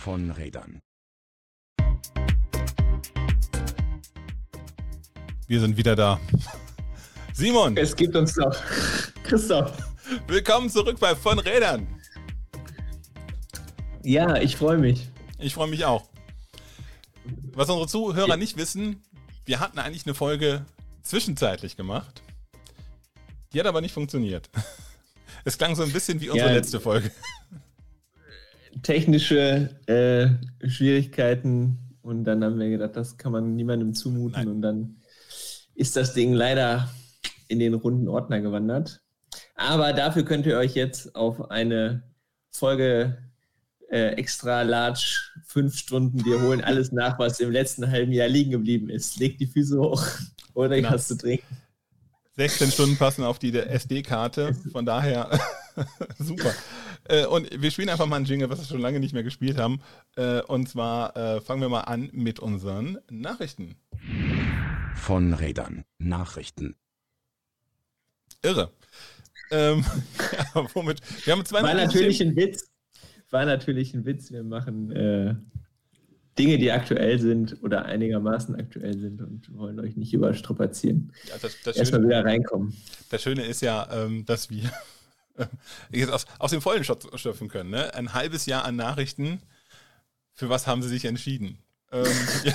von Rädern. Wir sind wieder da. Simon. Es gibt uns noch. Christoph. Willkommen zurück bei Von Rädern. Ja, ich freue mich. Ich freue mich auch. Was unsere Zuhörer nicht wissen, wir hatten eigentlich eine Folge zwischenzeitlich gemacht. Die hat aber nicht funktioniert. Es klang so ein bisschen wie unsere ja, letzte Folge. Technische äh, Schwierigkeiten und dann haben wir gedacht, das kann man niemandem zumuten Nein. und dann ist das Ding leider in den runden Ordner gewandert. Aber dafür könnt ihr euch jetzt auf eine Folge äh, extra large fünf Stunden. Wir holen alles nach, was im letzten halben Jahr liegen geblieben ist. Legt die Füße hoch oder genau. was zu trinken. 16 Stunden passen auf die SD-Karte. Von daher super. Äh, und wir spielen einfach mal ein Jingle, was wir schon lange nicht mehr gespielt haben. Äh, und zwar äh, fangen wir mal an mit unseren Nachrichten. Von Rädern. Nachrichten. Irre. Ähm, ja, womit? Wir haben zwei War natürlich ein Witz war natürlich ein Witz. Wir machen äh, Dinge, die aktuell sind oder einigermaßen aktuell sind und wollen euch nicht überstrapazieren. Ja, das, das Erstmal wieder reinkommen. Das Schöne ist ja, ähm, dass wir jetzt aus, aus dem Vollen schöpfen können. Ne? Ein halbes Jahr an Nachrichten. Für was haben sie sich entschieden? Ähm, ja.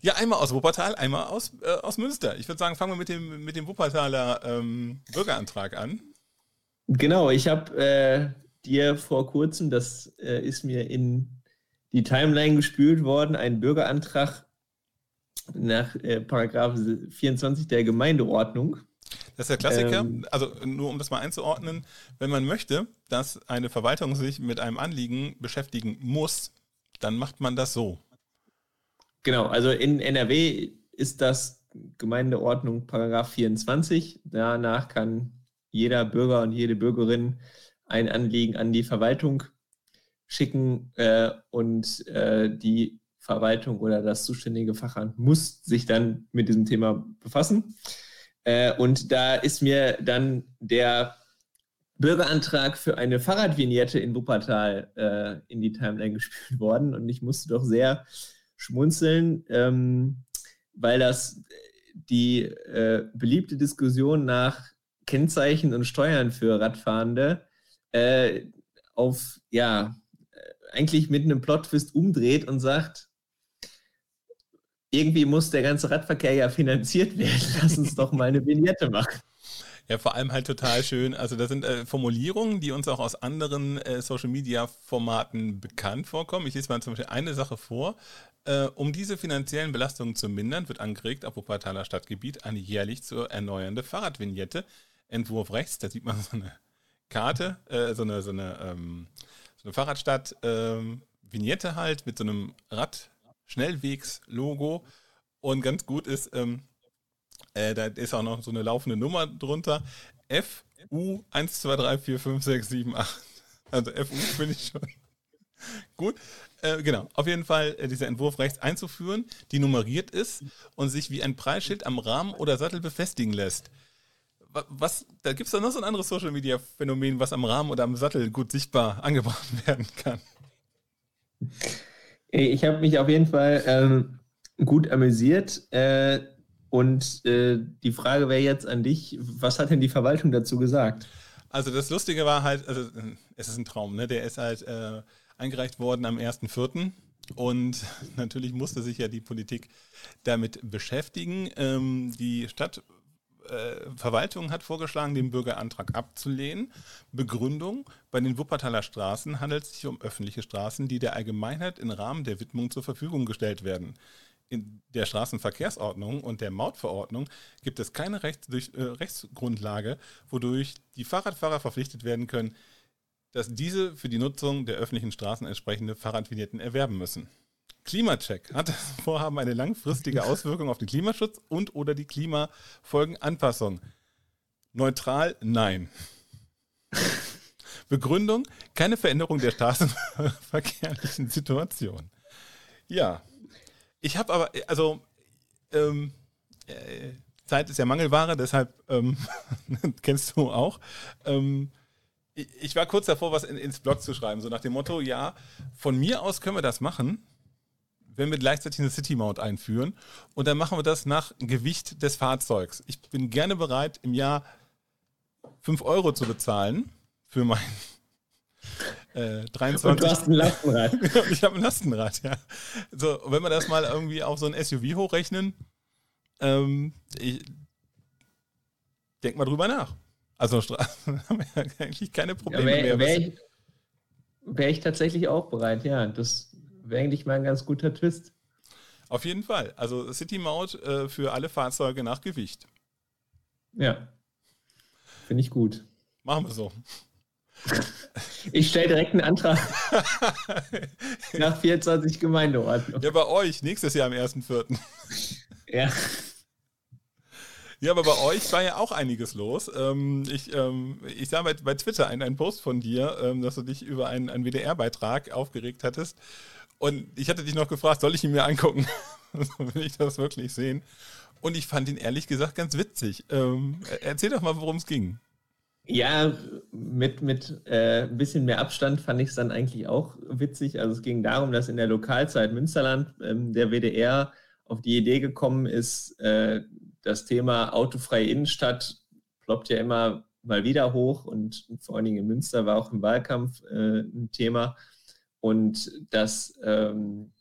ja. einmal aus Wuppertal, einmal aus, äh, aus Münster. Ich würde sagen, fangen wir mit dem, mit dem Wuppertaler ähm, Bürgerantrag an. Genau, ich habe äh, dir vor kurzem, das äh, ist mir in die Timeline gespült worden, ein Bürgerantrag nach äh, Paragraph 24 der Gemeindeordnung. Das ist der Klassiker. Ähm, also nur um das mal einzuordnen, wenn man möchte, dass eine Verwaltung sich mit einem Anliegen beschäftigen muss, dann macht man das so. Genau, also in NRW ist das Gemeindeordnung Paragraph 24. Danach kann jeder Bürger und jede Bürgerin ein Anliegen an die Verwaltung schicken äh, und äh, die Verwaltung oder das zuständige Fachamt muss sich dann mit diesem Thema befassen. Äh, und da ist mir dann der Bürgerantrag für eine Fahrradvignette in Wuppertal äh, in die Timeline gespielt worden. Und ich musste doch sehr schmunzeln, ähm, weil das die äh, beliebte Diskussion nach Kennzeichen und Steuern für Radfahrende äh, auf, ja, eigentlich mit einem Plot-Twist umdreht und sagt, irgendwie muss der ganze Radverkehr ja finanziert werden. Lass uns doch mal eine Vignette machen. Ja, vor allem halt total schön. Also das sind äh, Formulierungen, die uns auch aus anderen äh, Social-Media-Formaten bekannt vorkommen. Ich lese mal zum Beispiel eine Sache vor. Äh, um diese finanziellen Belastungen zu mindern, wird angeregt, auf Wuppertaler Stadtgebiet eine jährlich zu erneuernde Fahrradvignette. Entwurf rechts, da sieht man so eine Karte, äh, so eine, so eine, ähm, so eine Fahrradstadt, ähm, halt mit so einem Rad-Schnellwegs-Logo. Und ganz gut ist, ähm, äh, da ist auch noch so eine laufende Nummer drunter. FU 1, 2, 3, 4, 5, 6, 7, 8. Also FU bin ich schon. Gut, äh, genau. Auf jeden Fall äh, dieser Entwurf rechts einzuführen, die nummeriert ist und sich wie ein Preisschild am Rahmen oder Sattel befestigen lässt was, da gibt es doch noch so ein anderes Social Media Phänomen, was am Rahmen oder am Sattel gut sichtbar angebracht werden kann. Ich habe mich auf jeden Fall ähm, gut amüsiert. Äh, und äh, die Frage wäre jetzt an dich: Was hat denn die Verwaltung dazu gesagt? Also, das Lustige war halt, also, es ist ein Traum, ne? Der ist halt äh, eingereicht worden am 1.4. Und natürlich musste sich ja die Politik damit beschäftigen. Ähm, die Stadt äh, Verwaltung hat vorgeschlagen, den Bürgerantrag abzulehnen. Begründung, bei den Wuppertaler Straßen handelt es sich um öffentliche Straßen, die der Allgemeinheit im Rahmen der Widmung zur Verfügung gestellt werden. In der Straßenverkehrsordnung und der Mautverordnung gibt es keine Rechts durch, äh, Rechtsgrundlage, wodurch die Fahrradfahrer verpflichtet werden können, dass diese für die Nutzung der öffentlichen Straßen entsprechende Fahrradvignetten erwerben müssen. Klimacheck. Hat das Vorhaben eine langfristige Auswirkung auf den Klimaschutz und oder die Klimafolgenanpassung? Neutral? Nein. Begründung? Keine Veränderung der straßenverkehrlichen Situation. Ja. Ich habe aber, also, ähm, äh, Zeit ist ja Mangelware, deshalb ähm, kennst du auch. Ähm, ich war kurz davor, was in, ins Blog zu schreiben, so nach dem Motto, ja, von mir aus können wir das machen, wenn wir gleichzeitig eine City Mount einführen. Und dann machen wir das nach Gewicht des Fahrzeugs. Ich bin gerne bereit, im Jahr 5 Euro zu bezahlen für mein äh, 23. Und du hast ein Lastenrad. ich habe ein Lastenrad, ja. So, wenn wir das mal irgendwie auf so ein SUV hochrechnen, ähm, ich denk mal drüber nach. Also haben wir eigentlich keine Probleme ja, wär, mehr. Wäre ich, wär ich tatsächlich auch bereit, ja. Das wäre eigentlich mal ein ganz guter Twist. Auf jeden Fall. Also City Maut äh, für alle Fahrzeuge nach Gewicht. Ja. Finde ich gut. Machen wir so. Ich stelle direkt einen Antrag nach 24 Gemeindeordnung. Ja, bei euch, nächstes Jahr am 1.4. Ja. Ja, aber bei euch war ja auch einiges los. Ähm, ich, ähm, ich sah bei, bei Twitter einen, einen Post von dir, ähm, dass du dich über einen, einen WDR-Beitrag aufgeregt hattest. Und ich hatte dich noch gefragt, soll ich ihn mir angucken? Will ich das wirklich sehen? Und ich fand ihn ehrlich gesagt ganz witzig. Ähm, erzähl doch mal, worum es ging. Ja, mit, mit äh, ein bisschen mehr Abstand fand ich es dann eigentlich auch witzig. Also es ging darum, dass in der Lokalzeit Münsterland ähm, der WDR auf die Idee gekommen ist, äh, das Thema autofreie Innenstadt ploppt ja immer mal wieder hoch und vor allen Dingen in Münster war auch im Wahlkampf äh, ein Thema. Und das ähm,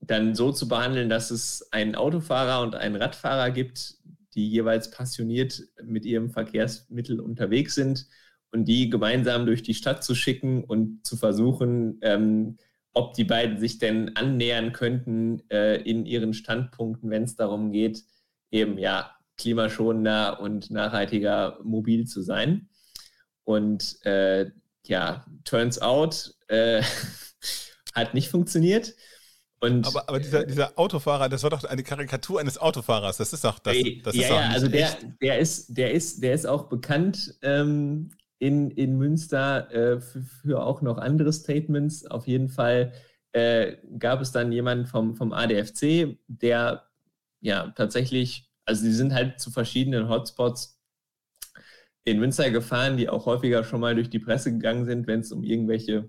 dann so zu behandeln, dass es einen Autofahrer und einen Radfahrer gibt, die jeweils passioniert mit ihrem Verkehrsmittel unterwegs sind und die gemeinsam durch die Stadt zu schicken und zu versuchen, ähm, ob die beiden sich denn annähern könnten äh, in ihren Standpunkten, wenn es darum geht, eben ja klimaschonender und nachhaltiger mobil zu sein. Und äh, ja, turns out, äh, hat nicht funktioniert. Und, aber, aber dieser, dieser, Autofahrer, das war doch eine Karikatur eines Autofahrers. Das ist doch das. das ja, ja, also der, der ist, der ist, der ist auch bekannt ähm, in, in Münster äh, für, für, auch noch andere Statements. Auf jeden Fall äh, gab es dann jemanden vom, vom ADFC, der ja tatsächlich, also sie sind halt zu verschiedenen Hotspots in Münster gefahren, die auch häufiger schon mal durch die Presse gegangen sind, wenn es um irgendwelche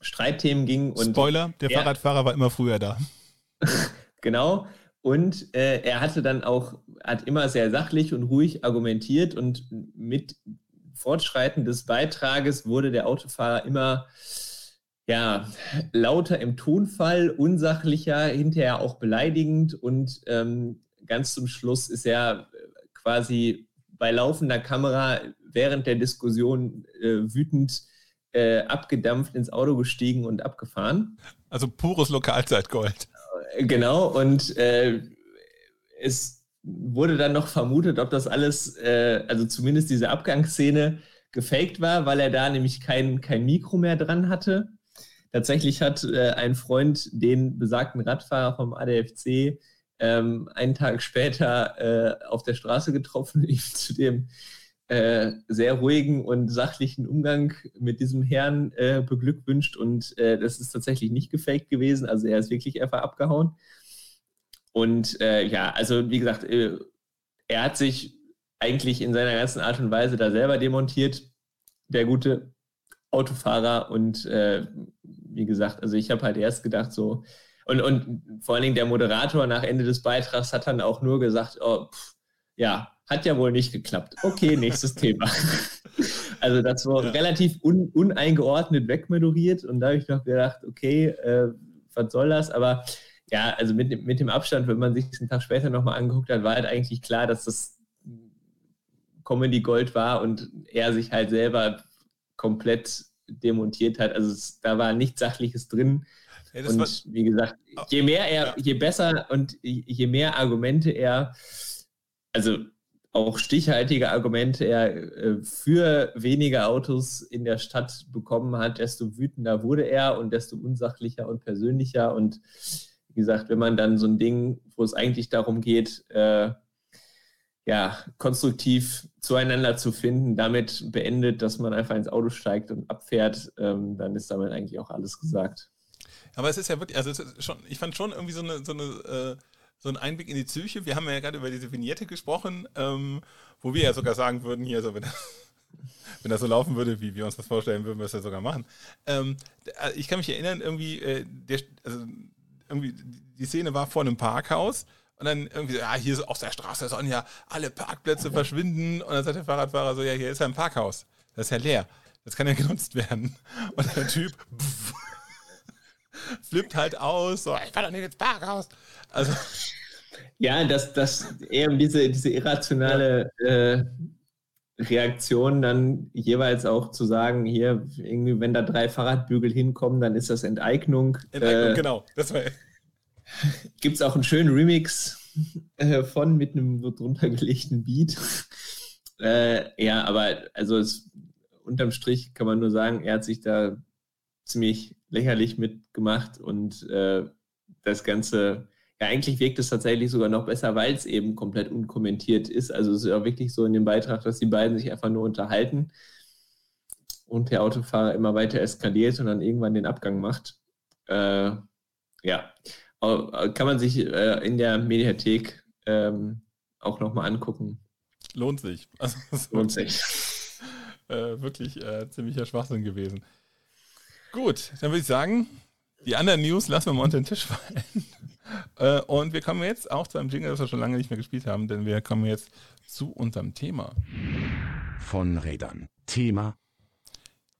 Streitthemen ging. Und Spoiler, der er, Fahrradfahrer war immer früher da. genau. Und äh, er hatte dann auch, hat immer sehr sachlich und ruhig argumentiert und mit Fortschreiten des Beitrages wurde der Autofahrer immer ja, lauter im Tonfall, unsachlicher, hinterher auch beleidigend und ähm, ganz zum Schluss ist er quasi bei laufender Kamera während der Diskussion äh, wütend äh, abgedampft ins Auto gestiegen und abgefahren. Also pures Lokalzeitgold. Äh, genau, und äh, es wurde dann noch vermutet, ob das alles, äh, also zumindest diese Abgangsszene, gefaked war, weil er da nämlich kein, kein Mikro mehr dran hatte. Tatsächlich hat äh, ein Freund den besagten Radfahrer vom ADFC ähm, einen Tag später äh, auf der Straße getroffen ihm zu dem äh, sehr ruhigen und sachlichen Umgang mit diesem Herrn äh, beglückwünscht. Und äh, das ist tatsächlich nicht gefaked gewesen. Also er ist wirklich einfach abgehauen. Und äh, ja, also wie gesagt, er hat sich eigentlich in seiner ganzen Art und Weise da selber demontiert, der gute Autofahrer. Und wie gesagt, also ich habe halt erst gedacht, so, und, und vor allen Dingen der Moderator nach Ende des Beitrags hat dann auch nur gesagt, oh, pff, ja, hat ja wohl nicht geklappt. Okay, nächstes Thema. Also das war ja. relativ un, uneingeordnet wegmoderiert und da habe ich noch gedacht, okay, äh, was soll das? Aber ja, also mit, mit dem Abstand, wenn man sich einen Tag später nochmal angeguckt hat, war halt eigentlich klar, dass das Comedy Gold war und er sich halt selber komplett demontiert hat. Also es, da war nichts Sachliches drin. Ja, und war, wie gesagt, je mehr er, ja. je besser und je mehr Argumente er, also auch stichhaltige Argumente er äh, für weniger Autos in der Stadt bekommen hat, desto wütender wurde er und desto unsachlicher und persönlicher. Und wie gesagt, wenn man dann so ein Ding, wo es eigentlich darum geht, äh, ja, konstruktiv zueinander zu finden, damit beendet, dass man einfach ins Auto steigt und abfährt, ähm, dann ist damit eigentlich auch alles gesagt. Aber es ist ja wirklich, also schon, ich fand schon irgendwie so eine, so eine äh, so ein Einblick in die Psyche. Wir haben ja gerade über diese Vignette gesprochen, ähm, wo wir ja sogar sagen würden, hier, so wenn, Wenn das so laufen würde, wie wir uns das vorstellen, würden wir es ja sogar machen. Ähm, äh, ich kann mich erinnern, irgendwie, äh, der, also, irgendwie, die Szene war vor einem Parkhaus und dann irgendwie, ja, hier ist auf der Straße sollen ja alle Parkplätze verschwinden. Und dann sagt der Fahrradfahrer so, ja, hier ist ja ein Parkhaus. Das ist ja leer. Das kann ja genutzt werden. Und der Typ pff, flippt halt aus, so, ich fahr doch nicht ins Parkhaus. Also. Ja, dass das eben diese, diese irrationale äh, Reaktion dann jeweils auch zu sagen, hier, irgendwie, wenn da drei Fahrradbügel hinkommen, dann ist das Enteignung. Enteignung, äh, genau. Das war Gibt es auch einen schönen Remix äh, von mit einem drunter gelegten Beat. Äh, ja, aber also es, unterm Strich kann man nur sagen, er hat sich da ziemlich lächerlich mitgemacht und äh, das Ganze ja, eigentlich wirkt es tatsächlich sogar noch besser, weil es eben komplett unkommentiert ist. Also es ist ja wirklich so in dem Beitrag, dass die beiden sich einfach nur unterhalten und der Autofahrer immer weiter eskaliert und dann irgendwann den Abgang macht. Äh, ja, kann man sich äh, in der Mediathek ähm, auch nochmal angucken. Lohnt sich. Also, Lohnt sich. Äh, wirklich äh, ziemlicher Schwachsinn gewesen. Gut, dann würde ich sagen, die anderen News lassen wir mal unter den Tisch fallen. Äh, und wir kommen jetzt auch zu einem Jingle, das wir schon lange nicht mehr gespielt haben, denn wir kommen jetzt zu unserem Thema. Von Rädern. Thema.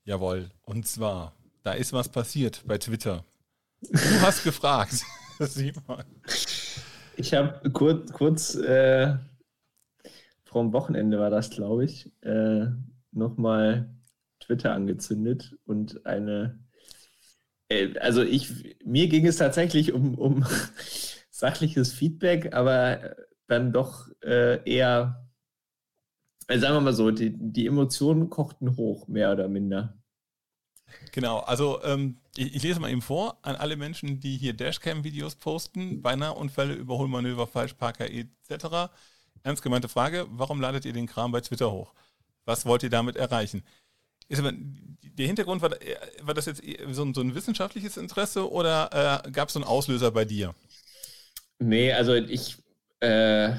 Jawohl. Und zwar, da ist was passiert bei Twitter. Du hast gefragt, Simon. Ich habe kurz, kurz äh, vor dem Wochenende war das, glaube ich, äh, nochmal Twitter angezündet und eine äh, also ich, mir ging es tatsächlich um, um sachliches Feedback, aber dann doch äh, eher, also sagen wir mal so, die, die Emotionen kochten hoch, mehr oder minder. Genau, also ähm, ich, ich, lese mal eben vor an alle Menschen, die hier Dashcam-Videos posten, beinahe Unfälle, Überholmanöver, Falschparker etc. Ernst gemeinte Frage, warum ladet ihr den Kram bei Twitter hoch? Was wollt ihr damit erreichen? Ist aber, der Hintergrund war, war das jetzt so ein, so ein wissenschaftliches Interesse oder äh, gab es so einen Auslöser bei dir? Nee, also ich äh,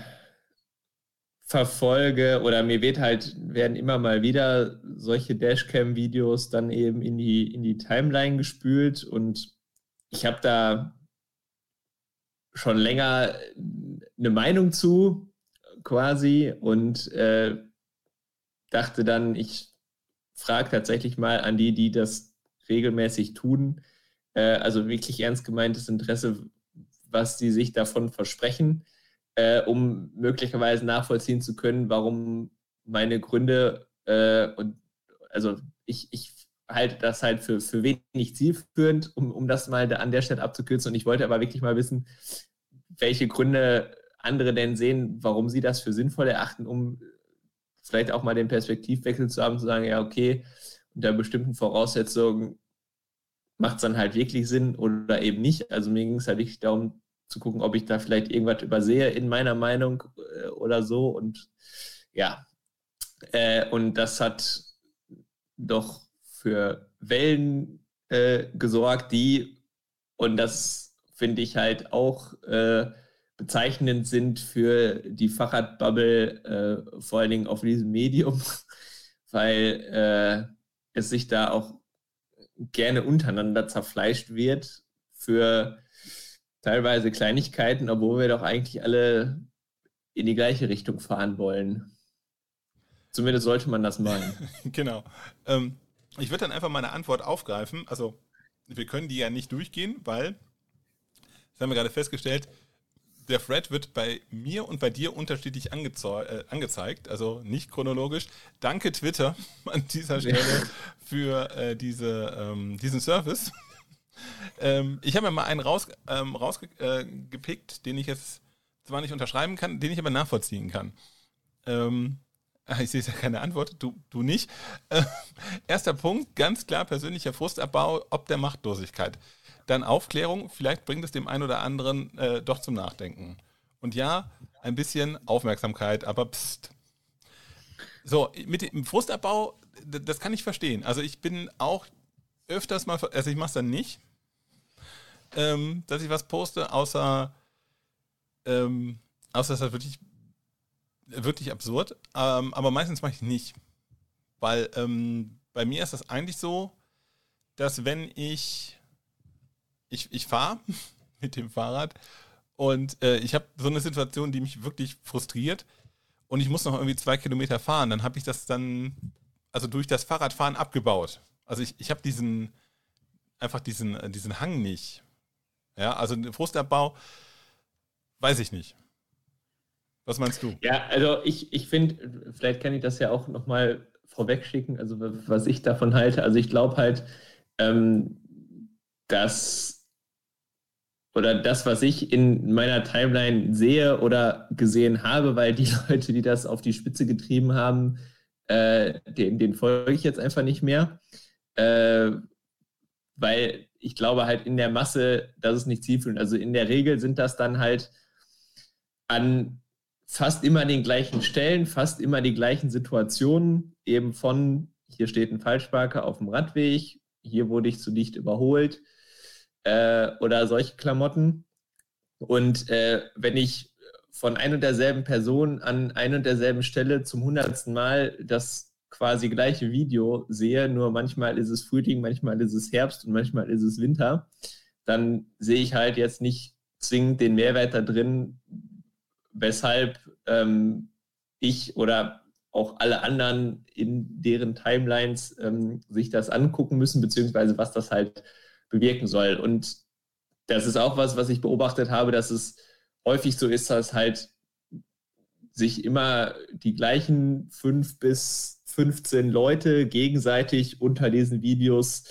verfolge oder mir wird halt, werden immer mal wieder solche Dashcam-Videos dann eben in die, in die Timeline gespült und ich habe da schon länger eine Meinung zu quasi und äh, dachte dann, ich frage tatsächlich mal an die, die das regelmäßig tun, äh, also wirklich ernst gemeintes Interesse, was die sich davon versprechen, äh, um möglicherweise nachvollziehen zu können, warum meine Gründe äh, und also ich, ich halte das halt für, für wenig zielführend, um, um das mal an der Stelle abzukürzen. Und ich wollte aber wirklich mal wissen, welche Gründe andere denn sehen, warum sie das für sinnvoll erachten, um vielleicht auch mal den Perspektivwechsel zu haben, zu sagen, ja, okay, unter bestimmten Voraussetzungen macht es dann halt wirklich Sinn oder eben nicht. Also mir ging es halt wirklich darum zu gucken, ob ich da vielleicht irgendwas übersehe in meiner Meinung äh, oder so. Und ja, äh, und das hat doch für Wellen äh, gesorgt, die, und das finde ich halt auch äh, bezeichnend sind für die Fahrradbubble, äh, vor allen Dingen auf diesem Medium, weil äh, es sich da auch gerne untereinander zerfleischt wird für teilweise Kleinigkeiten, obwohl wir doch eigentlich alle in die gleiche Richtung fahren wollen. Zumindest sollte man das meinen. genau. Ähm, ich würde dann einfach meine Antwort aufgreifen. Also, wir können die ja nicht durchgehen, weil, das haben wir gerade festgestellt, der Thread wird bei mir und bei dir unterschiedlich äh, angezeigt, also nicht chronologisch. Danke Twitter an dieser Stelle für äh, diese, ähm, diesen Service. ähm, ich habe mir mal einen raus, ähm, rausgepickt, äh, den ich jetzt zwar nicht unterschreiben kann, den ich aber nachvollziehen kann. Ähm, ich sehe ja keine Antwort, du, du nicht. Erster Punkt, ganz klar persönlicher Frustabbau ob der Machtlosigkeit dann Aufklärung, vielleicht bringt es dem einen oder anderen äh, doch zum Nachdenken. Und ja, ein bisschen Aufmerksamkeit, aber pst. So, mit dem Frustabbau, das kann ich verstehen. Also ich bin auch öfters mal, also ich mache es dann nicht, ähm, dass ich was poste, außer, ähm, außer es ist wirklich, wirklich absurd. Ähm, aber meistens mache ich nicht. Weil ähm, bei mir ist das eigentlich so, dass wenn ich, ich, ich fahre mit dem Fahrrad und äh, ich habe so eine Situation, die mich wirklich frustriert und ich muss noch irgendwie zwei Kilometer fahren, dann habe ich das dann, also durch das Fahrradfahren abgebaut. Also ich, ich habe diesen, einfach diesen, äh, diesen Hang nicht. Ja, also Frustabbau, weiß ich nicht. Was meinst du? Ja, also ich, ich finde, vielleicht kann ich das ja auch nochmal vorweg schicken, also was ich davon halte. Also ich glaube halt, ähm, dass oder das, was ich in meiner Timeline sehe oder gesehen habe, weil die Leute, die das auf die Spitze getrieben haben, äh, den, den folge ich jetzt einfach nicht mehr. Äh, weil ich glaube halt in der Masse, das ist nicht zielführend. Also in der Regel sind das dann halt an fast immer den gleichen Stellen, fast immer die gleichen Situationen, eben von hier steht ein Falschparker auf dem Radweg, hier wurde ich zu dicht überholt äh, oder solche Klamotten. Und äh, wenn ich von ein und derselben Person an ein und derselben Stelle zum hundertsten Mal das quasi gleiche Video sehe, nur manchmal ist es Frühling, manchmal ist es Herbst und manchmal ist es Winter, dann sehe ich halt jetzt nicht zwingend den Mehrwert da drin, weshalb ähm, ich oder auch alle anderen in deren Timelines ähm, sich das angucken müssen, beziehungsweise was das halt bewirken soll. Und das ist auch was, was ich beobachtet habe, dass es häufig so ist, dass halt sich immer die gleichen fünf bis 15 Leute gegenseitig unter diesen Videos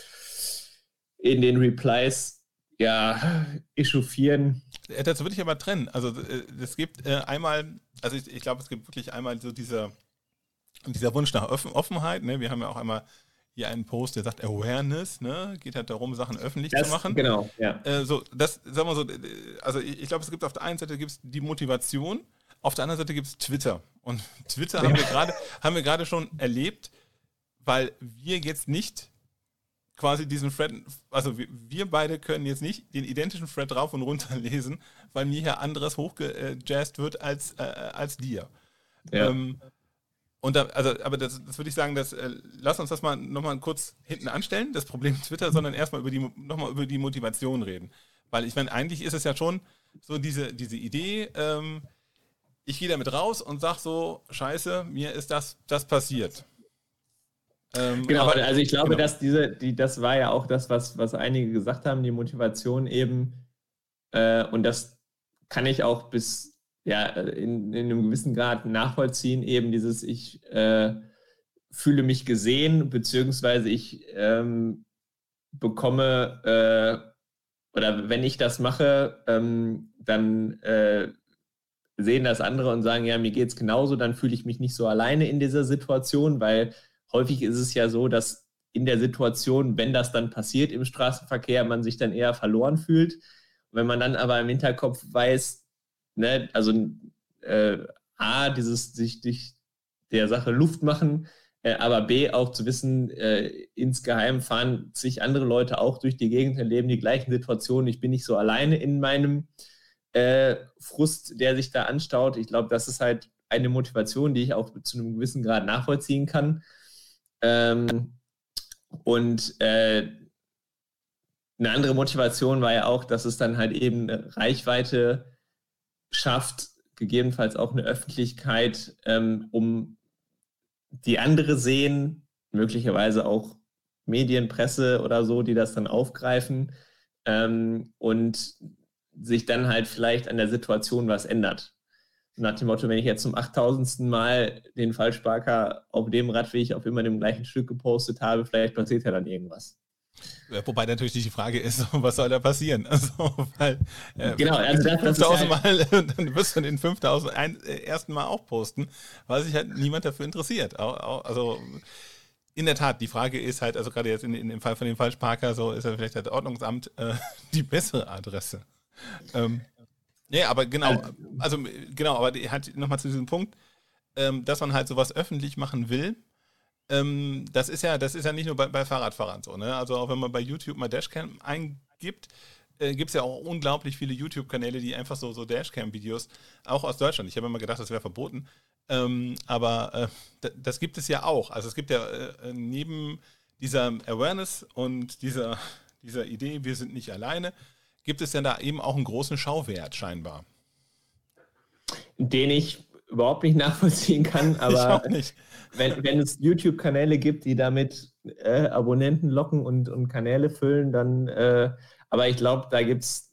in den Replies ja echauffieren. Das würde ich aber trennen. Also äh, es gibt äh, einmal, also ich, ich glaube, es gibt wirklich einmal so dieser, dieser Wunsch nach Offenheit. Ne? Wir haben ja auch einmal hier einen Post, der sagt Awareness, ne? Geht halt darum, Sachen öffentlich das, zu machen. Genau, ja. Äh, so, das, sagen wir so, also ich, ich glaube, es gibt auf der einen Seite gibt's die Motivation, auf der anderen Seite gibt es Twitter. Und Twitter haben wir gerade, haben wir gerade schon erlebt, weil wir jetzt nicht quasi diesen Thread, also wir, wir, beide können jetzt nicht den identischen Thread rauf und runter lesen, weil mir hier anderes hochgejazzt wird als, äh, als dir. Ja. Ähm, und da, also, aber das, das würde ich sagen, dass, äh, lass uns das mal nochmal kurz hinten anstellen, das Problem Twitter, sondern erstmal über die, nochmal über die Motivation reden. Weil ich meine, eigentlich ist es ja schon so diese, diese Idee, ähm, ich gehe damit raus und sage so, scheiße, mir ist das, das passiert. Ähm, genau, aber, also ich glaube, genau. dass diese, die, das war ja auch das, was, was einige gesagt haben, die Motivation eben, äh, und das kann ich auch bis ja, in, in einem gewissen Grad nachvollziehen, eben dieses, ich äh, fühle mich gesehen, beziehungsweise ich ähm, bekomme, äh, oder wenn ich das mache, ähm, dann äh, sehen das andere und sagen, ja, mir geht es genauso, dann fühle ich mich nicht so alleine in dieser Situation, weil häufig ist es ja so, dass in der Situation, wenn das dann passiert im Straßenverkehr, man sich dann eher verloren fühlt. wenn man dann aber im Hinterkopf weiß, ne, also äh, A, dieses sich, sich der Sache Luft machen, äh, aber B, auch zu wissen, äh, insgeheim fahren sich andere Leute auch durch die Gegend, erleben die gleichen Situationen. Ich bin nicht so alleine in meinem äh, Frust, der sich da anstaut. Ich glaube, das ist halt eine Motivation, die ich auch zu einem gewissen Grad nachvollziehen kann. Ähm, und äh, eine andere Motivation war ja auch, dass es dann halt eben eine Reichweite schafft, gegebenenfalls auch eine Öffentlichkeit, ähm, um die andere sehen, möglicherweise auch Medien, Presse oder so, die das dann aufgreifen ähm, und sich dann halt vielleicht an der Situation was ändert. Nach dem Motto, wenn ich jetzt zum 8000. Mal den Falschparker auf dem Radweg auf immer dem gleichen Stück gepostet habe, vielleicht passiert ja dann irgendwas. Wobei natürlich die Frage ist, was soll da passieren? Also, weil, äh, genau, also das, 5000 das Mal, dann wirst du den 5000 ein, äh, ersten Mal auch posten, weil sich halt niemand dafür interessiert. Also, in der Tat, die Frage ist halt, also gerade jetzt in, in dem Fall von dem Falschparker, so ist ja vielleicht das Ordnungsamt äh, die bessere Adresse. Ähm, ja, aber genau, also genau, aber halt nochmal zu diesem Punkt, ähm, dass man halt sowas öffentlich machen will, ähm, das ist ja, das ist ja nicht nur bei, bei Fahrradfahrern so, ne? Also auch wenn man bei YouTube mal Dashcam eingibt, äh, gibt es ja auch unglaublich viele YouTube-Kanäle, die einfach so, so Dashcam-Videos, auch aus Deutschland, ich habe immer gedacht, das wäre verboten, Ähm, aber äh, das gibt es ja auch. Also es gibt ja äh, neben dieser Awareness und dieser, dieser Idee, wir sind nicht alleine, gibt es ja da eben auch einen großen Schauwert scheinbar. Den ich überhaupt nicht nachvollziehen kann, aber Wenn, wenn es YouTube-Kanäle gibt, die damit äh, Abonnenten locken und, und Kanäle füllen, dann, äh, aber ich glaube, da gibt es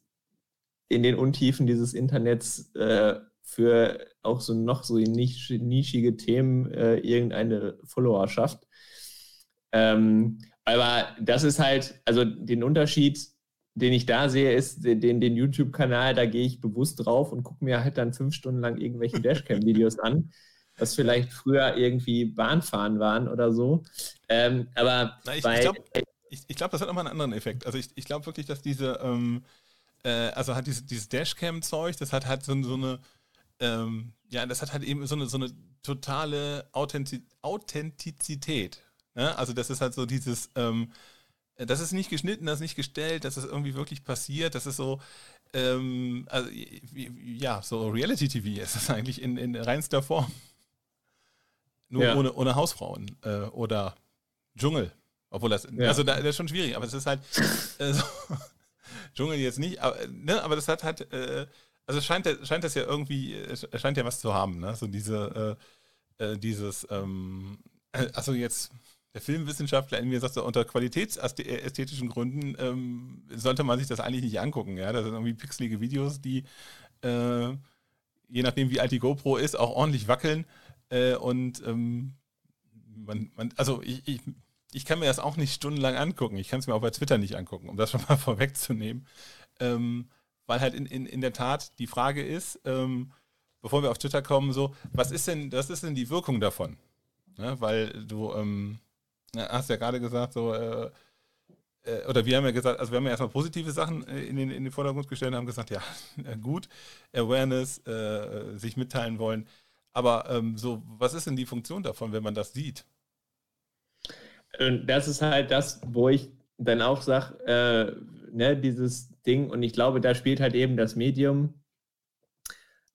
in den Untiefen dieses Internets äh, für auch so noch so nischige Themen äh, irgendeine Followerschaft. Ähm, aber das ist halt, also den Unterschied, den ich da sehe, ist den, den YouTube-Kanal, da gehe ich bewusst drauf und gucke mir halt dann fünf Stunden lang irgendwelche Dashcam-Videos an, was vielleicht früher irgendwie Bahnfahren waren oder so. Ähm, aber Na, ich, ich glaube, glaub, das hat nochmal einen anderen Effekt. Also ich, ich glaube wirklich, dass diese, ähm, äh, also hat diese, dieses Dashcam-Zeug, das hat halt so, so eine, ähm, ja, das hat halt eben so eine, so eine totale Authentizität. Ne? Also das ist halt so dieses, ähm, das ist nicht geschnitten, das ist nicht gestellt, das ist irgendwie wirklich passiert, das ist so, ähm, also, ja, so Reality-TV ist das eigentlich in, in reinster Form. Nur ja. ohne, ohne Hausfrauen äh, oder Dschungel. Obwohl das, ja. also da, das ist schon schwierig, aber es ist halt, äh, so, Dschungel jetzt nicht, aber, ne, aber das hat halt, äh, also scheint, scheint das ja irgendwie, scheint ja was zu haben, ne? So diese, äh, äh dieses, ähm, also jetzt der Filmwissenschaftler in mir sagt so, unter qualitätsästhetischen Gründen ähm, sollte man sich das eigentlich nicht angucken. Ja? Das sind irgendwie pixelige Videos, die äh, je nachdem wie alt die GoPro ist, auch ordentlich wackeln. Äh, und ähm, man, man, also ich, ich, ich, kann mir das auch nicht stundenlang angucken. Ich kann es mir auch bei Twitter nicht angucken, um das schon mal vorwegzunehmen. Ähm, weil halt in, in, in der Tat die Frage ist, ähm, bevor wir auf Twitter kommen, so, was ist denn, was ist denn die Wirkung davon? Ja, weil du, ähm, hast ja gerade gesagt, so, äh, äh, oder wir haben ja gesagt, also wir haben ja erstmal positive Sachen äh, in den, in den Vordergrund gestellt und haben gesagt, ja, äh, gut, Awareness, äh, sich mitteilen wollen. Aber ähm, so, was ist denn die Funktion davon, wenn man das sieht? Das ist halt das, wo ich dann auch sage, äh, ne, dieses Ding, und ich glaube, da spielt halt eben das Medium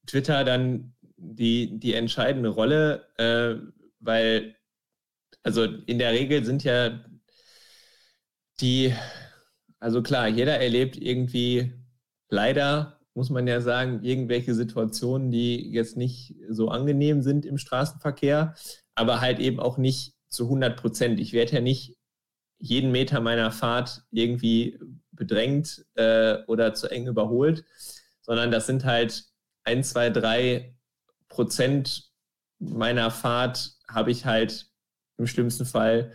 Twitter dann die, die entscheidende Rolle, äh, weil also in der Regel sind ja die, also klar, jeder erlebt irgendwie leider, muss man ja sagen, irgendwelche Situationen, die jetzt nicht so angenehm sind im Straßenverkehr, aber halt eben auch nicht zu 100 Prozent. Ich werde ja nicht jeden Meter meiner Fahrt irgendwie bedrängt äh, oder zu eng überholt, sondern das sind halt ein, zwei, drei Prozent meiner Fahrt habe ich halt im schlimmsten Fall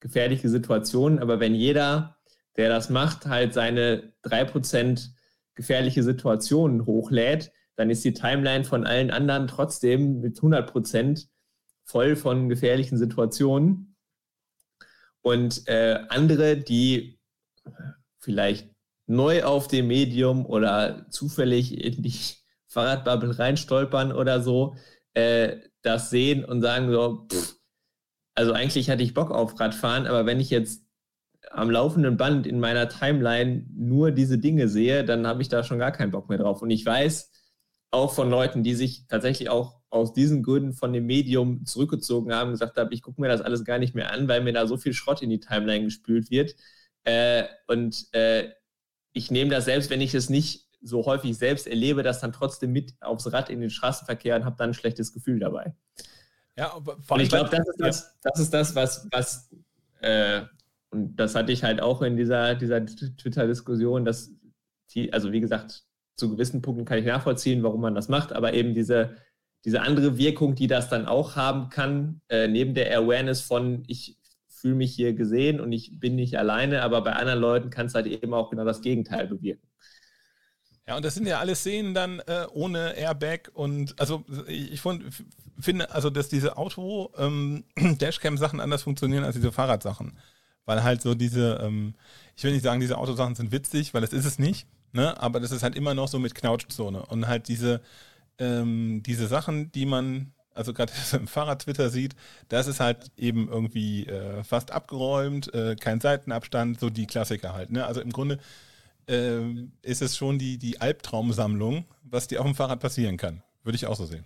gefährliche Situationen. Aber wenn jeder, der das macht, halt seine 3% gefährliche Situationen hochlädt, dann ist die Timeline von allen anderen trotzdem mit 100% voll von gefährlichen Situationen. Und äh, andere, die vielleicht neu auf dem Medium oder zufällig in die Fahrradbubble reinstolpern oder so, äh, das sehen und sagen so, pff, also eigentlich hatte ich Bock auf Radfahren, aber wenn ich jetzt am laufenden Band in meiner Timeline nur diese Dinge sehe, dann habe ich da schon gar keinen Bock mehr drauf. Und ich weiß auch von Leuten, die sich tatsächlich auch aus diesen Gründen von dem Medium zurückgezogen haben, gesagt haben, ich gucke mir das alles gar nicht mehr an, weil mir da so viel Schrott in die Timeline gespült wird. Äh, und äh, ich nehme das selbst, wenn ich es nicht so häufig selbst erlebe, das dann trotzdem mit aufs Rad in den Straßenverkehr und habe dann ein schlechtes Gefühl dabei. Ja, und ich glaube, das, ist das, ja. das ist das, was, was äh, und das hatte ich halt auch in dieser, dieser Twitter-Diskussion, dass die, also wie gesagt, zu gewissen Punkten kann ich nachvollziehen, warum man das macht, aber eben diese, diese andere Wirkung, die das dann auch haben kann, äh, neben der Awareness von, ich fühle mich hier gesehen und ich bin nicht alleine, aber bei anderen Leuten kann es halt eben auch genau das Gegenteil bewirken. Ja, und das sind ja alles Szenen dann äh, ohne Airbag und also ich, ich finde, also dass diese Auto-Dashcam-Sachen ähm, anders funktionieren als diese Fahrradsachen. Weil halt so diese, ähm, ich will nicht sagen, diese Autosachen sind witzig, weil das ist es nicht, ne? Aber das ist halt immer noch so mit Knautschzone. Und halt diese, ähm, diese Sachen, die man, also gerade im Fahrrad-Twitter sieht, das ist halt eben irgendwie äh, fast abgeräumt, äh, kein Seitenabstand, so die Klassiker halt. Ne? Also im Grunde äh, ist es schon die, die Albtraumsammlung, was dir auf dem Fahrrad passieren kann. Würde ich auch so sehen.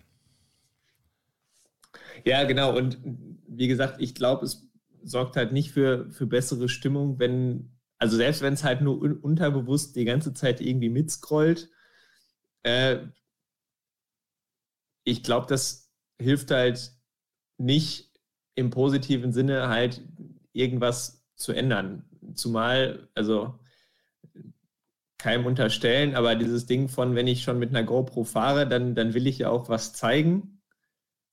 Ja, genau. Und wie gesagt, ich glaube, es sorgt halt nicht für, für bessere Stimmung, wenn, also selbst wenn es halt nur un unterbewusst die ganze Zeit irgendwie mitscrollt, äh, ich glaube, das hilft halt nicht im positiven Sinne halt irgendwas zu ändern. Zumal, also keinem unterstellen, aber dieses Ding von, wenn ich schon mit einer GoPro fahre, dann, dann will ich ja auch was zeigen.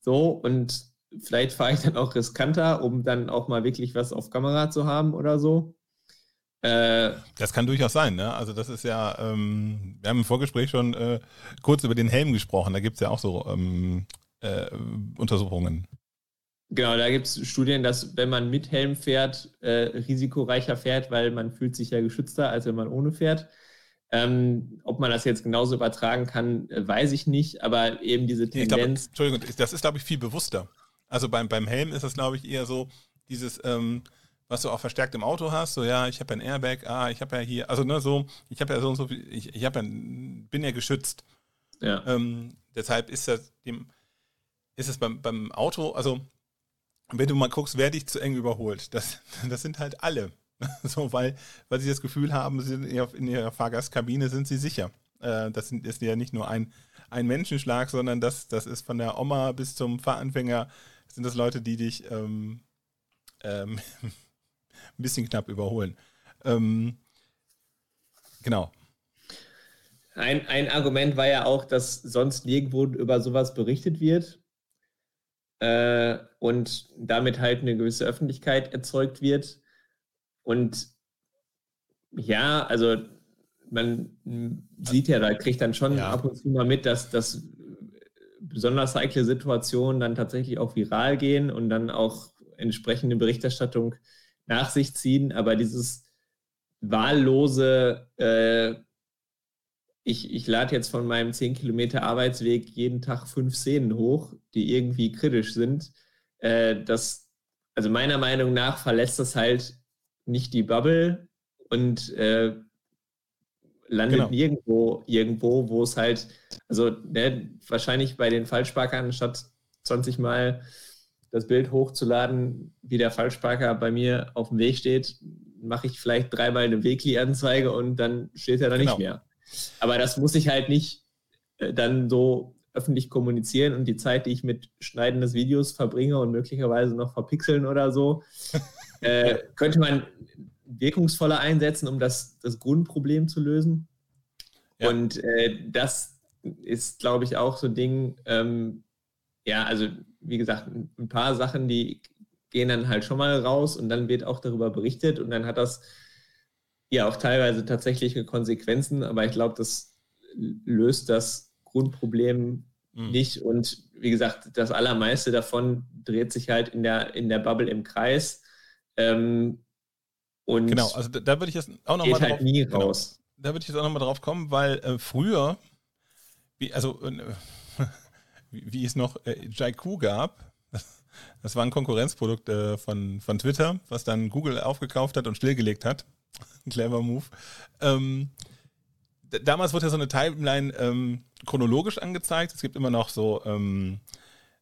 So, und vielleicht fahre ich dann auch riskanter, um dann auch mal wirklich was auf Kamera zu haben oder so. Äh, das kann durchaus sein, ne? Also das ist ja, ähm, wir haben im Vorgespräch schon äh, kurz über den Helm gesprochen, da gibt es ja auch so ähm, äh, Untersuchungen. Genau, da gibt es Studien, dass wenn man mit Helm fährt, äh, risikoreicher fährt, weil man fühlt sich ja geschützter, als wenn man ohne fährt. Ähm, ob man das jetzt genauso übertragen kann, äh, weiß ich nicht, aber eben diese Tendenz. Glaub, Entschuldigung, das ist, glaube ich, viel bewusster. Also beim, beim Helm ist das, glaube ich, eher so dieses, ähm, was du auch verstärkt im Auto hast, so ja, ich habe ja ein Airbag, ah, ich habe ja hier, also ne, so, ich habe ja so und so viel, ich, ich ja, bin ja geschützt. Ja. Ähm, deshalb ist das dem, ist es beim, beim Auto, also wenn du mal guckst, wer dich zu eng überholt, das, das sind halt alle. so, weil, weil sie das Gefühl haben, sie sind in ihrer, in ihrer Fahrgastkabine sind sie sicher. Äh, das ist ja nicht nur ein, ein Menschenschlag, sondern das, das ist von der Oma bis zum Fahranfänger, sind das Leute, die dich ähm, ähm, ein bisschen knapp überholen. Ähm, genau. Ein, ein Argument war ja auch, dass sonst nirgendwo über sowas berichtet wird äh, und damit halt eine gewisse Öffentlichkeit erzeugt wird. Und ja, also man sieht ja, da kriegt dann schon ja. ab und zu mal mit, dass, dass besonders heikle Situationen dann tatsächlich auch viral gehen und dann auch entsprechende Berichterstattung nach sich ziehen. Aber dieses wahllose, äh, ich, ich lade jetzt von meinem 10 Kilometer Arbeitsweg jeden Tag fünf Szenen hoch, die irgendwie kritisch sind, äh, das, also meiner Meinung nach verlässt das halt nicht die Bubble und äh, landet genau. nirgendwo, irgendwo, wo es halt, also ne, wahrscheinlich bei den Falschparkern statt 20 Mal das Bild hochzuladen, wie der Falschparker bei mir auf dem Weg steht, mache ich vielleicht dreimal eine Wegli-Anzeige und dann steht er da genau. nicht mehr. Aber das muss ich halt nicht äh, dann so öffentlich kommunizieren und die Zeit, die ich mit Schneiden des Videos verbringe und möglicherweise noch verpixeln oder so, äh, könnte man wirkungsvoller einsetzen, um das, das Grundproblem zu lösen. Ja. Und äh, das ist, glaube ich, auch so ein Ding, ähm, ja, also wie gesagt, ein paar Sachen, die gehen dann halt schon mal raus und dann wird auch darüber berichtet und dann hat das ja auch teilweise tatsächliche Konsequenzen, aber ich glaube, das löst das Grundproblem mhm. nicht und wie gesagt, das allermeiste davon dreht sich halt in der, in der Bubble im Kreis. Ähm, und genau, also da, da würde ich jetzt auch nochmal halt nie genau, raus. Da würde ich jetzt auch nochmal drauf kommen, weil äh, früher, wie, also äh, wie, wie, es noch äh, Jaiku gab, das war ein Konkurrenzprodukt äh, von, von Twitter, was dann Google aufgekauft hat und stillgelegt hat. Clever Move. Ähm, damals wurde ja so eine Timeline ähm, chronologisch angezeigt. Es gibt immer noch so ähm,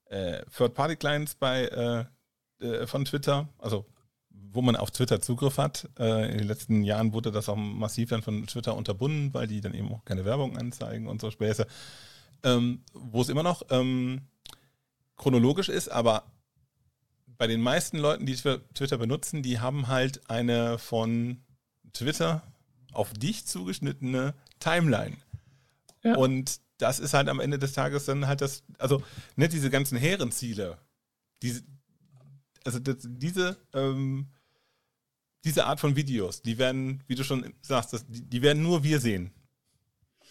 äh, Third-Party-Clients bei äh, äh, von Twitter, also wo man auf Twitter Zugriff hat. Äh, in den letzten Jahren wurde das auch massiv dann von Twitter unterbunden, weil die dann eben auch keine Werbung anzeigen und so Späße. Ähm, wo es immer noch ähm, chronologisch ist, aber bei den meisten Leuten, die Twitter benutzen, die haben halt eine von Twitter auf dich zugeschnittene Timeline. Ja. Und das ist halt am Ende des Tages dann halt das, also nicht diese ganzen Herrenziele, diese, also das, diese ähm, diese Art von Videos, die werden, wie du schon sagst, das, die, die, werden nur wir sehen.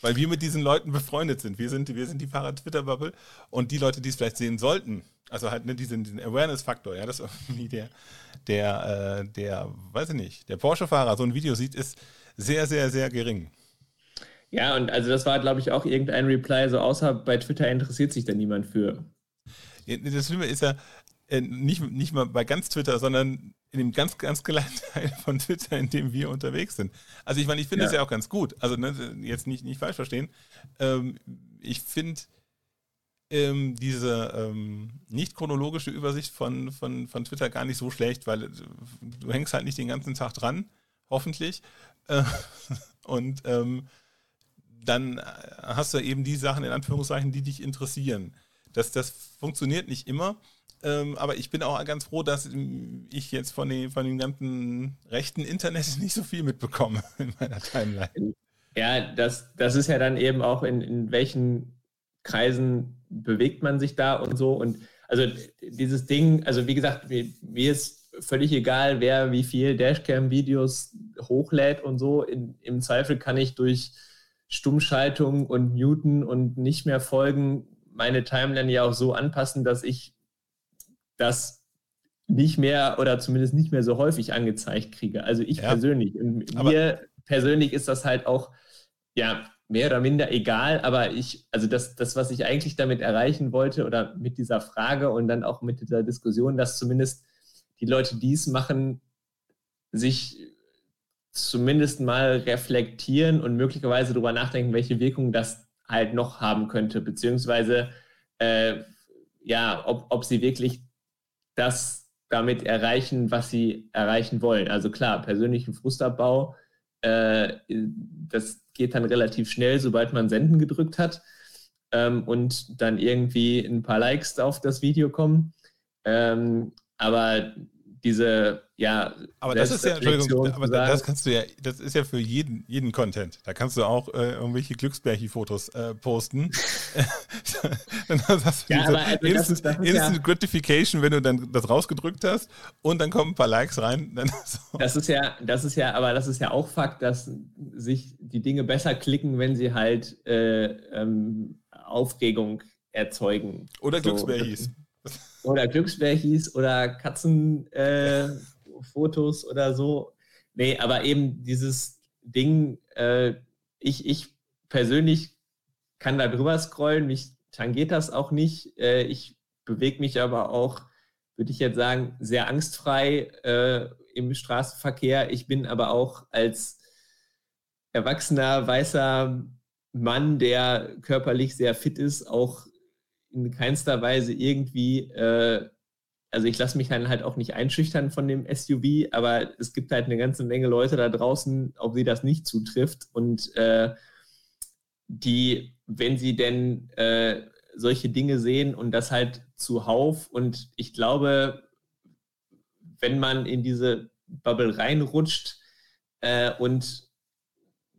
Weil wir mit diesen Leuten befreundet sind. Wir sind, wir sind die Fahrer-Twitter-Bubble und die Leute, die es vielleicht sehen sollten, also halt ne, diesen, diesen Awareness-Faktor, ja, das irgendwie der, der, äh, der, weiß ich nicht, der Porsche-Fahrer so ein Video sieht, ist sehr, sehr, sehr gering. Ja, und also das war, glaube ich, auch irgendein Reply, so außer bei Twitter interessiert sich da niemand für. Das Schlimme ist ja, äh, nicht, nicht mal bei ganz Twitter, sondern in dem ganz, ganz kleinen Teil von Twitter, in dem wir unterwegs sind. Also ich meine, ich finde es ja. ja. auch ganz gut. Also ne, jetzt nicht, nicht falsch verstehen. Ähm, ich finde, ähm, diese ähm, nicht chronologische Übersicht von, von, von Twitter gar nicht so schlecht, weil äh, du hängst halt nicht den ganzen Tag dran, hoffentlich. Äh, und ähm, dann hast du eben die Sachen in Anführungszeichen, die dich interessieren. Das, das funktioniert nicht immer. Ähm, aber ich bin auch ganz froh, dass ich jetzt von, den, von dem ganzen rechten Internet nicht so viel mitbekomme in meiner Timeline. Ja, das, das ist ja dann eben auch in, in welchen Kreisen bewegt man sich da und so. Und also dieses Ding, also wie gesagt, mir, mir ist völlig egal, wer wie viel Dashcam-Videos hochlädt und so. In, Im Zweifel kann ich durch Stummschaltung und Muten und nicht mehr folgen meine Timeline ja auch so anpassen, dass ich das nicht mehr oder zumindest nicht mehr so häufig angezeigt kriege. Also ich ja. persönlich. Und mir persönlich ist das halt auch, ja, mehr oder minder egal, aber ich, also das, das, was ich eigentlich damit erreichen wollte oder mit dieser Frage und dann auch mit dieser Diskussion, dass zumindest die Leute, die es machen, sich zumindest mal reflektieren und möglicherweise darüber nachdenken, welche Wirkung das halt noch haben könnte, beziehungsweise äh, ja, ob, ob sie wirklich das damit erreichen, was sie erreichen wollen. Also klar, persönlichen Frustabbau, äh, das geht dann relativ schnell, sobald man Senden gedrückt hat ähm, und dann irgendwie ein paar Likes auf das Video kommen. Ähm, aber diese, ja. Aber das ist ja, Entschuldigung, aber das kannst du ja, das ist ja für jeden, jeden Content. Da kannst du auch äh, irgendwelche Glücksbärchi-Fotos äh, posten. dann hast du ja, diese also Instant, das, das Instant ja, Gratification, wenn du dann das rausgedrückt hast und dann kommen ein paar Likes rein. So. Das ist ja, das ist ja, aber das ist ja auch Fakt, dass sich die Dinge besser klicken, wenn sie halt äh, ähm, Aufregung erzeugen. Oder so, Glücksbärchis. Oder Glücksbärchis oder Katzenfotos äh, oder so. Nee, aber eben dieses Ding, äh, ich, ich persönlich kann da drüber scrollen, mich tangiert das auch nicht. Äh, ich bewege mich aber auch, würde ich jetzt sagen, sehr angstfrei äh, im Straßenverkehr. Ich bin aber auch als erwachsener, weißer Mann, der körperlich sehr fit ist, auch in keinster Weise irgendwie, äh, also ich lasse mich dann halt auch nicht einschüchtern von dem SUV, aber es gibt halt eine ganze Menge Leute da draußen, auf die das nicht zutrifft. Und äh, die, wenn sie denn äh, solche Dinge sehen und das halt zuhauf und ich glaube, wenn man in diese Bubble reinrutscht äh, und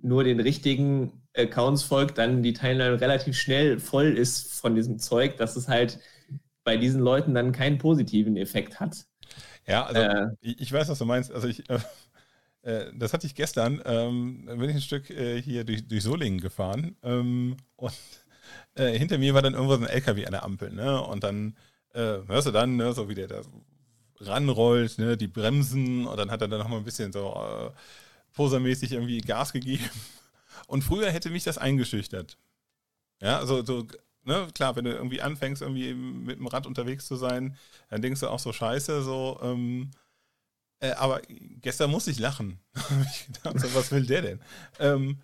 nur den richtigen Accounts folgt, dann die Timeline relativ schnell voll ist von diesem Zeug, dass es halt bei diesen Leuten dann keinen positiven Effekt hat. Ja, also äh, ich, weiß, was du meinst. Also ich, äh, äh, das hatte ich gestern, ähm, bin ich ein Stück äh, hier durch, durch Solingen gefahren ähm, und äh, hinter mir war dann irgendwo so ein LKW an der Ampel, ne? Und dann äh, hörst du dann, ne, so wie der da ranrollt, ne, die Bremsen und dann hat er dann nochmal ein bisschen so posermäßig irgendwie Gas gegeben und früher hätte mich das eingeschüchtert. Ja, also so, ne, klar, wenn du irgendwie anfängst, irgendwie mit dem Rad unterwegs zu sein, dann denkst du auch so scheiße, so, ähm, äh, aber gestern musste ich lachen. ich dachte, so, was will der denn? Ähm,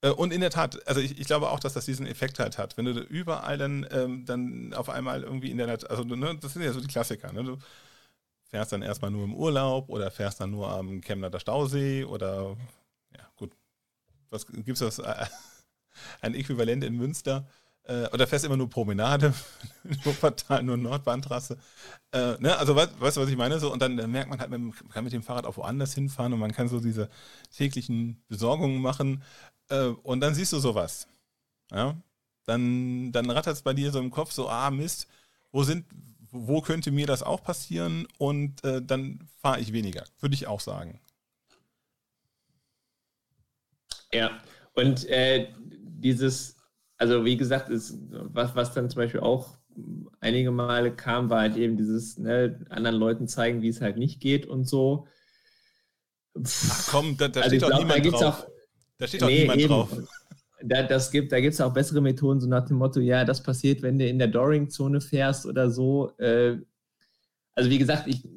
äh, und in der Tat, also ich, ich, glaube auch, dass das diesen Effekt halt hat. Wenn du überall dann, ähm, dann auf einmal irgendwie in der Natur, also ne, das sind ja so die Klassiker, ne? Du fährst dann erstmal nur im Urlaub oder fährst dann nur am Chemnader Stausee oder was es das? Äh, ein Äquivalent in Münster? Äh, oder fährst immer nur Promenade, nur Nordbahntrasse. Äh, ne? Also weißt du, was ich meine? So, und dann merkt man halt, man kann mit dem Fahrrad auch woanders hinfahren und man kann so diese täglichen Besorgungen machen. Äh, und dann siehst du sowas. Ja? Dann, dann rattert es bei dir so im Kopf so, ah Mist, wo sind, wo könnte mir das auch passieren? Und äh, dann fahre ich weniger, würde ich auch sagen. Ja, und äh, dieses, also wie gesagt, ist, was, was dann zum Beispiel auch einige Male kam, war halt eben dieses, ne, anderen Leuten zeigen, wie es halt nicht geht und so. Ach komm, da, da also steht doch glaub, niemand da drauf. Auch, da steht doch nee, niemand eben. drauf. Da, das gibt, da gibt es auch bessere Methoden, so nach dem Motto, ja, das passiert, wenn du in der Doring-Zone fährst oder so. Äh, also wie gesagt, ich,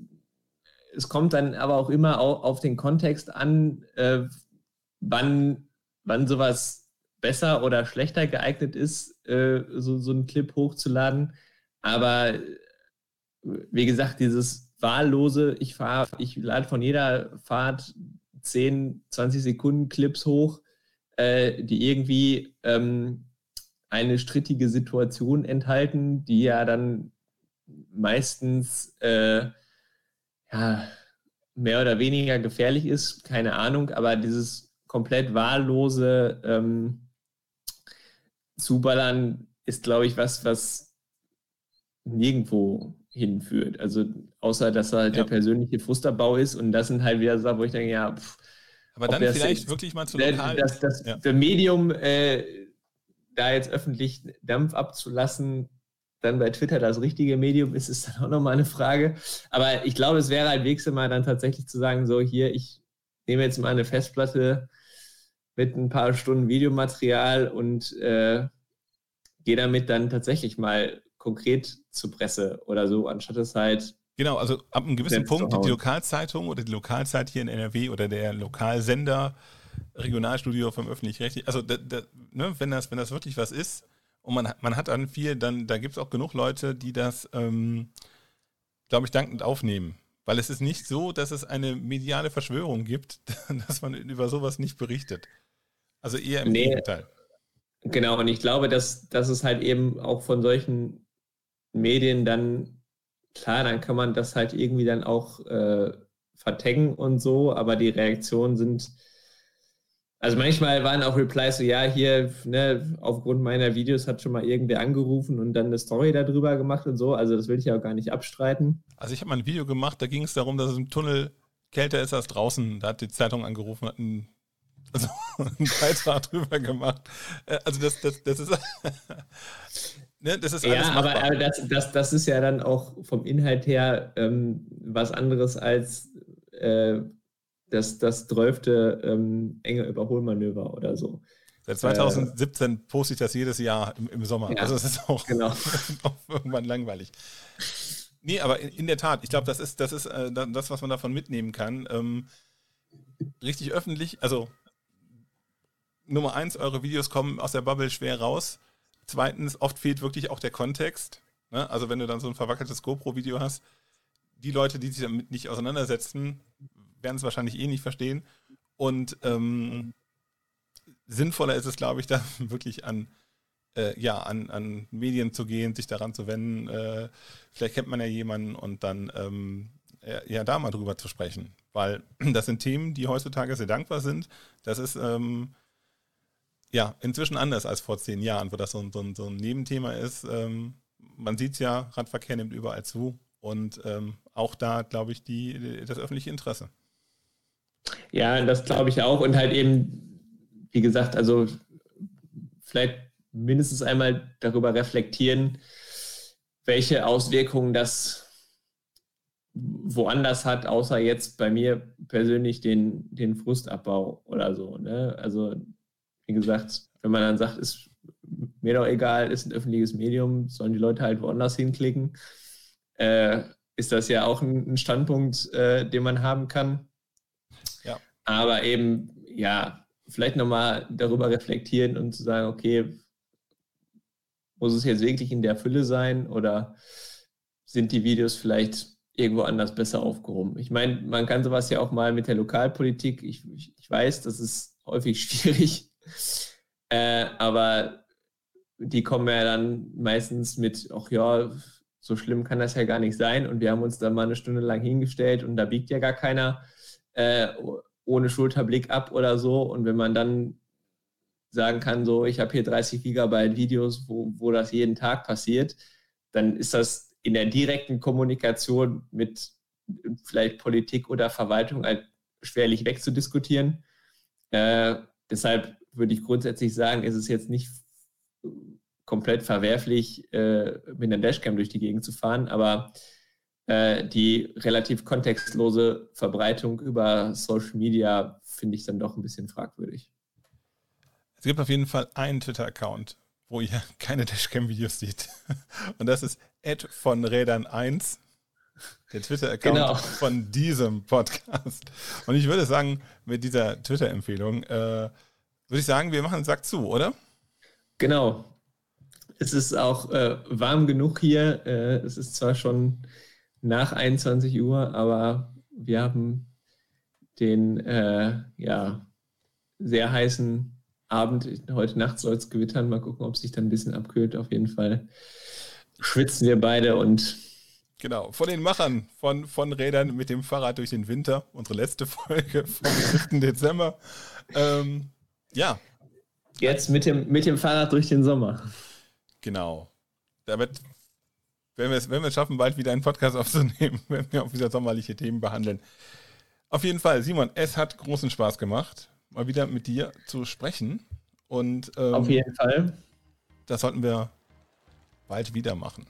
es kommt dann aber auch immer auf, auf den Kontext an, äh, wann, wann sowas besser oder schlechter geeignet ist, äh, so, so einen Clip hochzuladen. Aber wie gesagt, dieses wahllose, ich fahre, ich lade von jeder Fahrt 10, 20 Sekunden Clips hoch, äh, die irgendwie ähm, eine strittige Situation enthalten, die ja dann meistens äh, ja, mehr oder weniger gefährlich ist, keine Ahnung, aber dieses komplett wahllose ähm, Zuballern ist, glaube ich, was, was nirgendwo hinführt. Also außer, dass halt ja. der persönliche Frusterbau ist und das sind halt wieder Sachen, wo ich denke, ja, pff, aber dann vielleicht wirklich mal zu lokal. Das, das, ja. das Medium, äh, da jetzt öffentlich Dampf abzulassen, dann bei Twitter das richtige Medium ist, ist dann auch nochmal eine Frage. Aber ich glaube, es wäre halt nächstes Mal dann tatsächlich zu sagen, so hier, ich nehme jetzt mal eine Festplatte mit ein paar Stunden Videomaterial und äh, gehe damit dann tatsächlich mal konkret zur Presse oder so, anstatt es halt. Genau, also ab einem gewissen Punkt die Lokalzeitung oder die Lokalzeit hier in NRW oder der Lokalsender, Regionalstudio vom öffentlich-rechtlichen, also da, da, ne, wenn, das, wenn das wirklich was ist und man, man hat dann viel, dann da gibt es auch genug Leute, die das, ähm, glaube ich, dankend aufnehmen. Weil es ist nicht so, dass es eine mediale Verschwörung gibt, dass man über sowas nicht berichtet. Also eher im nee, Gegenteil. Genau, und ich glaube, dass, dass es halt eben auch von solchen Medien dann, klar, dann kann man das halt irgendwie dann auch äh, vertaggen und so, aber die Reaktionen sind, also manchmal waren auch Replies so, ja, hier, ne, aufgrund meiner Videos hat schon mal irgendwer angerufen und dann eine Story darüber gemacht und so, also das will ich ja auch gar nicht abstreiten. Also ich habe mal ein Video gemacht, da ging es darum, dass es im Tunnel kälter ist als draußen. Da hat die Zeitung angerufen, hat einen also einen Beitrag drüber gemacht. Äh, also das, das, das ist, ne, das ist Ja, aber, aber das, das, das ist ja dann auch vom Inhalt her ähm, was anderes als äh, das, das 12. Ähm, enge Überholmanöver oder so. Seit 2017 äh, poste ich das jedes Jahr im, im Sommer. Ja, also es ist auch, genau. auch irgendwann langweilig. Nee, aber in, in der Tat, ich glaube, das ist, das ist äh, das, was man davon mitnehmen kann. Ähm, richtig öffentlich, also Nummer eins, eure Videos kommen aus der Bubble schwer raus. Zweitens, oft fehlt wirklich auch der Kontext. Ne? Also wenn du dann so ein verwackeltes GoPro-Video hast, die Leute, die sich damit nicht auseinandersetzen, werden es wahrscheinlich eh nicht verstehen. Und ähm, sinnvoller ist es, glaube ich, da wirklich an, äh, ja, an, an Medien zu gehen, sich daran zu wenden. Äh, vielleicht kennt man ja jemanden und dann ähm, ja, da mal drüber zu sprechen. Weil das sind Themen, die heutzutage sehr dankbar sind. Das ist ähm, ja, inzwischen anders als vor zehn Jahren, wo das so ein, so so ein Nebenthema ist. Ähm, man sieht es ja, Radverkehr nimmt überall zu und ähm, auch da, glaube ich, die, das öffentliche Interesse. Ja, das glaube ich auch und halt eben, wie gesagt, also vielleicht mindestens einmal darüber reflektieren, welche Auswirkungen das woanders hat, außer jetzt bei mir persönlich den, den Frustabbau oder so. Ne? Also wie gesagt, wenn man dann sagt, ist mir doch egal, ist ein öffentliches Medium, sollen die Leute halt woanders hinklicken, äh, ist das ja auch ein, ein Standpunkt, äh, den man haben kann. Ja. Aber eben, ja, vielleicht nochmal darüber reflektieren und zu sagen, okay, muss es jetzt wirklich in der Fülle sein oder sind die Videos vielleicht irgendwo anders besser aufgehoben? Ich meine, man kann sowas ja auch mal mit der Lokalpolitik, ich, ich, ich weiß, das ist häufig schwierig, äh, aber die kommen ja dann meistens mit, ach ja, so schlimm kann das ja gar nicht sein. Und wir haben uns da mal eine Stunde lang hingestellt und da biegt ja gar keiner äh, ohne Schulterblick ab oder so. Und wenn man dann sagen kann, so, ich habe hier 30 Gigabyte Videos, wo, wo das jeden Tag passiert, dann ist das in der direkten Kommunikation mit vielleicht Politik oder Verwaltung halt schwerlich wegzudiskutieren. Äh, deshalb würde ich grundsätzlich sagen, ist es jetzt nicht komplett verwerflich, äh, mit einer Dashcam durch die Gegend zu fahren, aber äh, die relativ kontextlose Verbreitung über Social Media finde ich dann doch ein bisschen fragwürdig. Es gibt auf jeden Fall einen Twitter-Account, wo ihr keine Dashcam-Videos seht. Und das ist Ed von Rädern 1, der Twitter-Account genau. von diesem Podcast. Und ich würde sagen, mit dieser Twitter-Empfehlung äh, würde ich sagen, wir machen den Sack zu, oder? Genau. Es ist auch äh, warm genug hier. Äh, es ist zwar schon nach 21 Uhr, aber wir haben den äh, ja, sehr heißen Abend. Heute Nacht soll es gewittern. Mal gucken, ob es sich dann ein bisschen abkühlt. Auf jeden Fall schwitzen wir beide und. Genau, von den Machern von, von Rädern mit dem Fahrrad durch den Winter. Unsere letzte Folge vom 7. Dezember. Ähm, ja. Jetzt mit dem, mit dem Fahrrad durch den Sommer. Genau. Damit, wenn wir, es, wenn schaffen, bald wieder einen Podcast aufzunehmen, wenn wir auch wieder sommerliche Themen behandeln. Auf jeden Fall, Simon, es hat großen Spaß gemacht, mal wieder mit dir zu sprechen. Und, ähm, Auf jeden Fall. Das sollten wir bald wieder machen.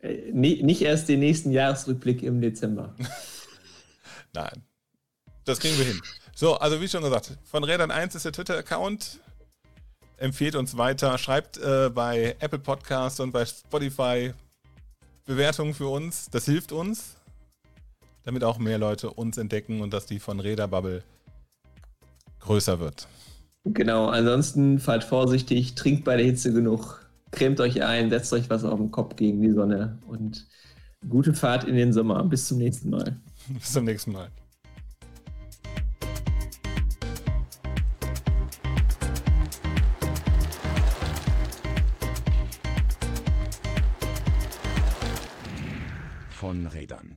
Äh, nicht erst den nächsten Jahresrückblick im Dezember. Nein. Das kriegen wir hin. So, also wie schon gesagt, von Rädern 1 ist der Twitter-Account. Empfehlt uns weiter. Schreibt äh, bei Apple Podcasts und bei Spotify Bewertungen für uns. Das hilft uns damit auch mehr Leute uns entdecken und dass die von Räderbubble größer wird. Genau, ansonsten fahrt vorsichtig, trinkt bei der Hitze genug, cremt euch ein, setzt euch was auf den Kopf gegen die Sonne und gute Fahrt in den Sommer. Bis zum nächsten Mal. Bis zum nächsten Mal. Rädern